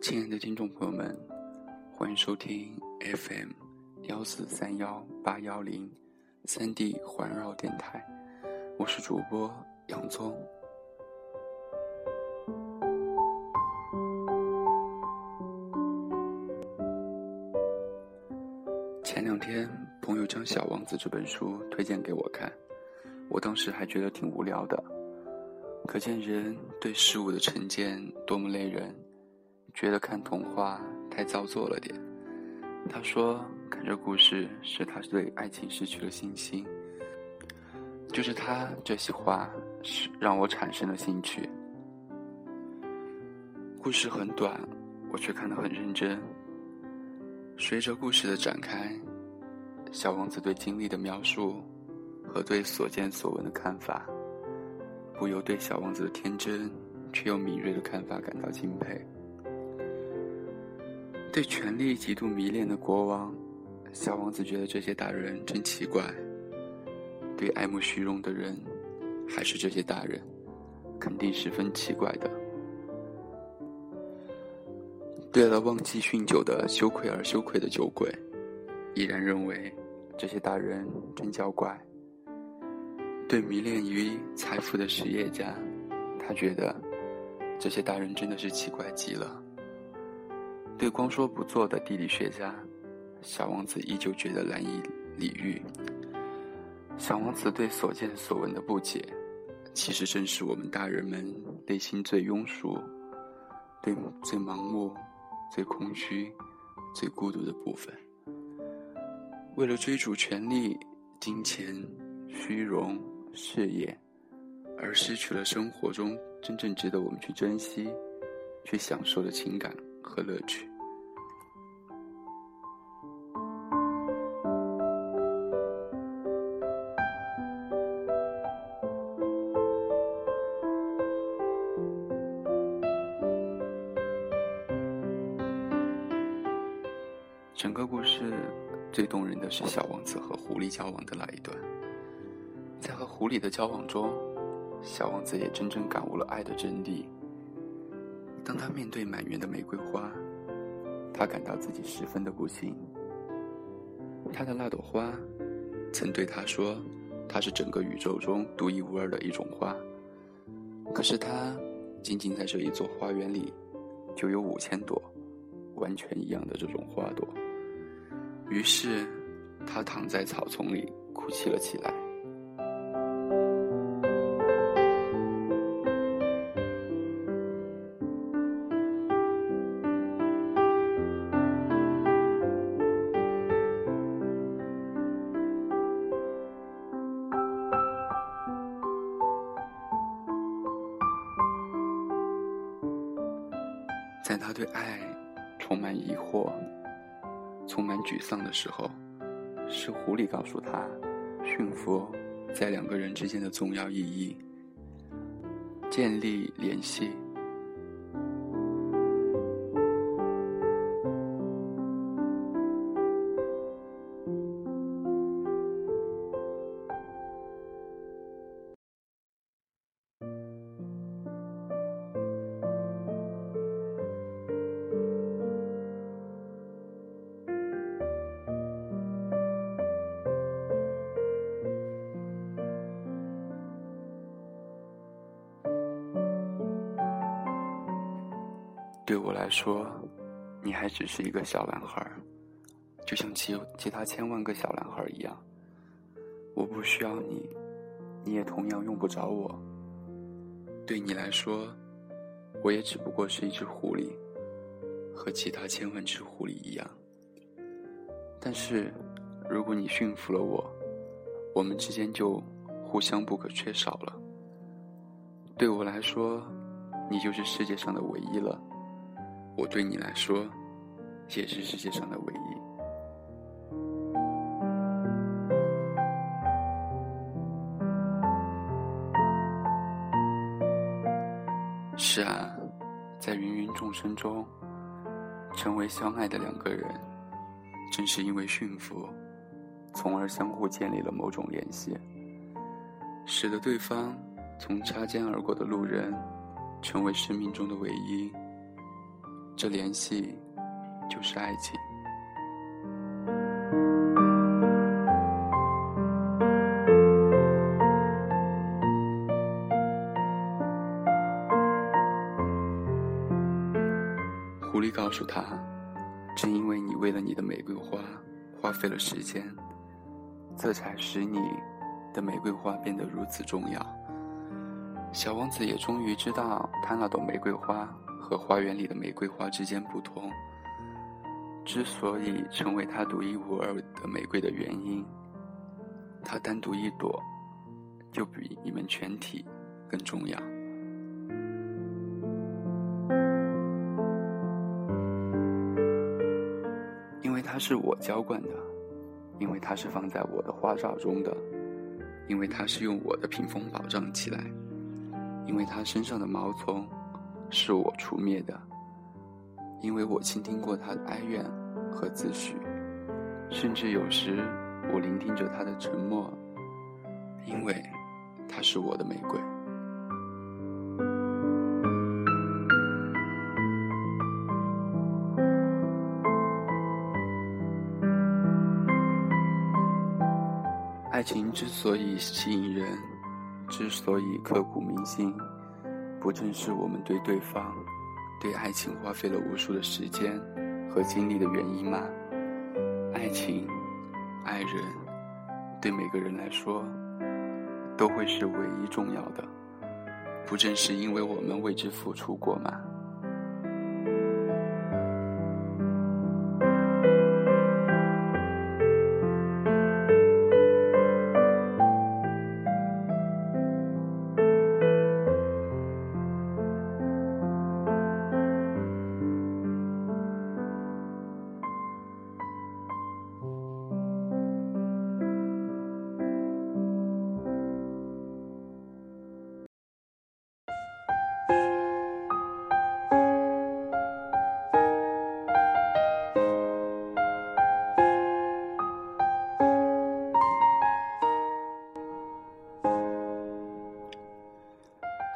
亲爱的听众朋友们，欢迎收听 FM 幺四三幺八幺零三 D 环绕电台，我是主播洋葱。前两天，朋友将《小王子》这本书推荐给我看，我当时还觉得挺无聊的，可见人对事物的成见多么累人，觉得看童话太造作了点。他说，看这故事使他对爱情失去了信心，就是他这些话是让我产生了兴趣。故事很短，我却看得很认真。随着故事的展开，小王子对经历的描述和对所见所闻的看法，不由对小王子的天真却又敏锐的看法感到敬佩。对权力极度迷恋的国王，小王子觉得这些大人真奇怪；对爱慕虚荣的人，还是这些大人，肯定十分奇怪的。对了，忘记酗酒的羞愧而羞愧的酒鬼，依然认为这些大人真娇怪。对迷恋于财富的实业家，他觉得这些大人真的是奇怪极了。对光说不做的地理学家，小王子依旧觉得难以理喻。小王子对所见所闻的不解，其实正是我们大人们内心最庸俗、对最盲目。最空虚、最孤独的部分，为了追逐权力、金钱、虚荣、事业，而失去了生活中真正值得我们去珍惜、去享受的情感和乐趣。整个故事最动人的是小王子和狐狸交往的那一段。在和狐狸的交往中，小王子也真正感悟了爱的真谛。当他面对满园的玫瑰花，他感到自己十分的不幸。他的那朵花曾对他说：“它是整个宇宙中独一无二的一种花。”可是他仅仅在这一座花园里，就有五千朵完全一样的这种花朵。于是，他躺在草丛里哭泣了起来。在他对爱充满疑惑。充满沮丧的时候，是狐狸告诉他，驯服在两个人之间的重要意义，建立联系。对我来说，你还只是一个小男孩，就像其其他千万个小男孩一样。我不需要你，你也同样用不着我。对你来说，我也只不过是一只狐狸，和其他千万只狐狸一样。但是，如果你驯服了我，我们之间就互相不可缺少了。对我来说，你就是世界上的唯一了。我对你来说，也是世界上的唯一。是啊，在芸芸众生中，成为相爱的两个人，正是因为驯服，从而相互建立了某种联系，使得对方从擦肩而过的路人，成为生命中的唯一。这联系，就是爱情。狐狸告诉他：“正因为你为了你的玫瑰花花费了时间，这才使你的玫瑰花变得如此重要。”小王子也终于知道他那朵玫瑰花和花园里的玫瑰花之间不同，之所以成为它独一无二的玫瑰的原因。它单独一朵，就比你们全体更重要，因为它是我浇灌的，因为它是放在我的花罩中的，因为它是用我的屏风保障起来。因为他身上的毛丛是我除灭的，因为我倾听过他的哀怨和自诩，甚至有时我聆听着他的沉默，因为他是我的玫瑰。爱情之所以吸引人。之所以刻骨铭心，不正是我们对对方、对爱情花费了无数的时间和精力的原因吗？爱情、爱人，对每个人来说，都会是唯一重要的，不正是因为我们为之付出过吗？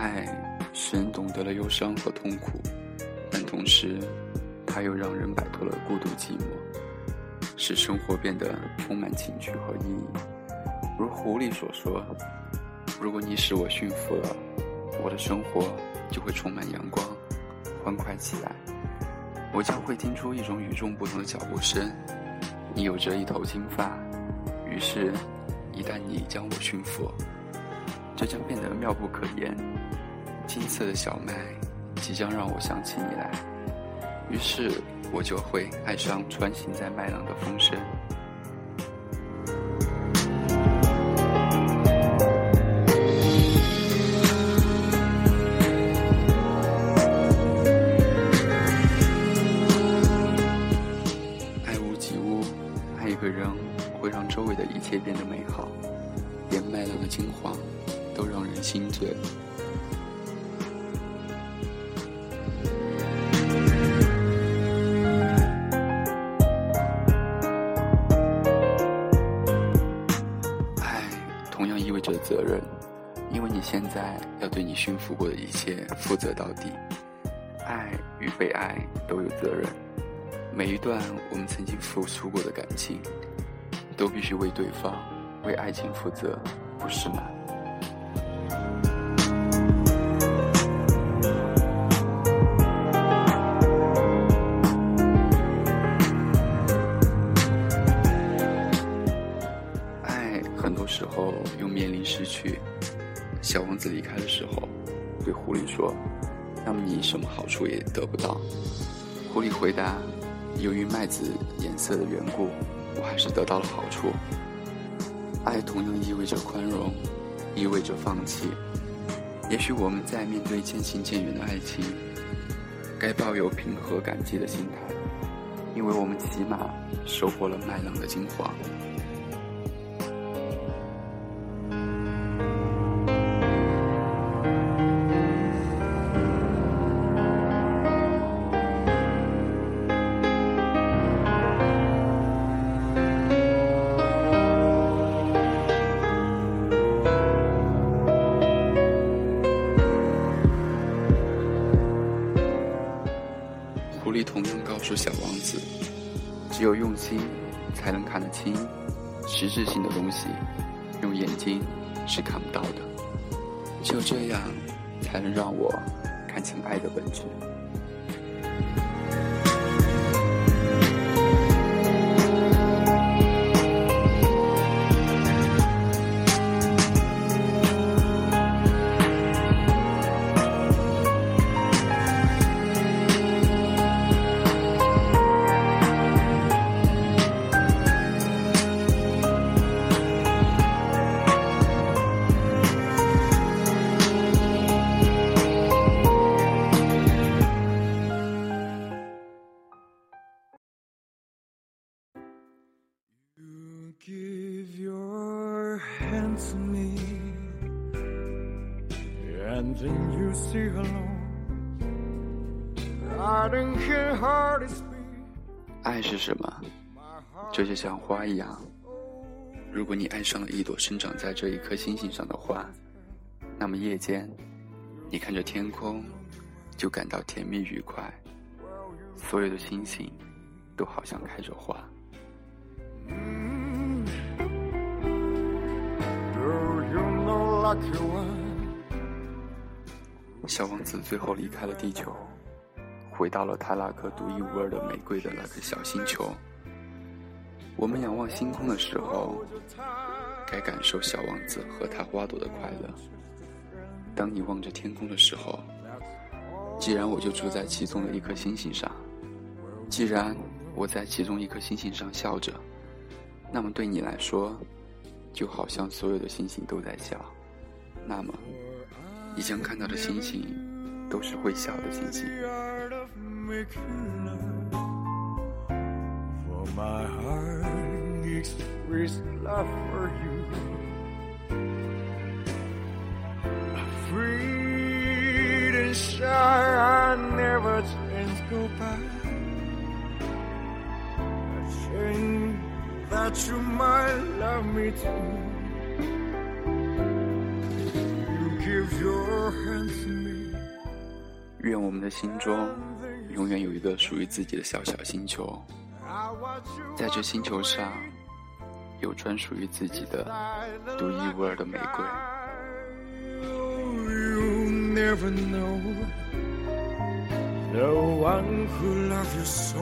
爱使人懂得了忧伤和痛苦，但同时，它又让人摆脱了孤独寂寞，使生活变得充满情趣和意义。如狐狸所说：“如果你使我驯服了，我的生活就会充满阳光，欢快起来。我将会听出一种与众不同的脚步声。你有着一头金发，于是，一旦你将我驯服，这将变得妙不可言。”金色的小麦即将让我想起你来，于是我就会爱上穿行在麦浪的风声。爱屋及乌，爱一个人会让周围的一切变得美好，连麦浪的金黄都让人心醉。爱同样意味着责任，因为你现在要对你驯服过的一切负责到底。爱与被爱都有责任，每一段我们曾经付出过的感情，都必须为对方、为爱情负责，不是吗？很多时候又面临失去，小王子离开的时候，对狐狸说：“那么你什么好处也得不到。”狐狸回答：“由于麦子颜色的缘故，我还是得到了好处。爱同样意味着宽容，意味着放弃。也许我们在面对渐行渐远的爱情，该抱有平和感激的心态，因为我们起码收获了麦浪的金黄。”只有用心，才能看得清实质性的东西，用眼睛是看不到的。只有这样，才能让我看清爱的本质。爱是什么？这就像花一样。如果你爱上了一朵生长在这一颗星星上的花，那么夜间，你看着天空，就感到甜蜜愉快。所有的星星，都好像开着花。小王子最后离开了地球，回到了他那颗独一无二的玫瑰的那颗小星球。我们仰望星空的时候，该感受小王子和他花朵的快乐。当你望着天空的时候，既然我就住在其中的一颗星星上，既然我在其中一颗星星上笑着，那么对你来说，就好像所有的星星都在笑。那么，你将看到的星星都是会笑的星星。愿我们的心中永远有一个属于自己的小小星球，在这星球上有专属于自己的独一无二的玫瑰。No one could love you so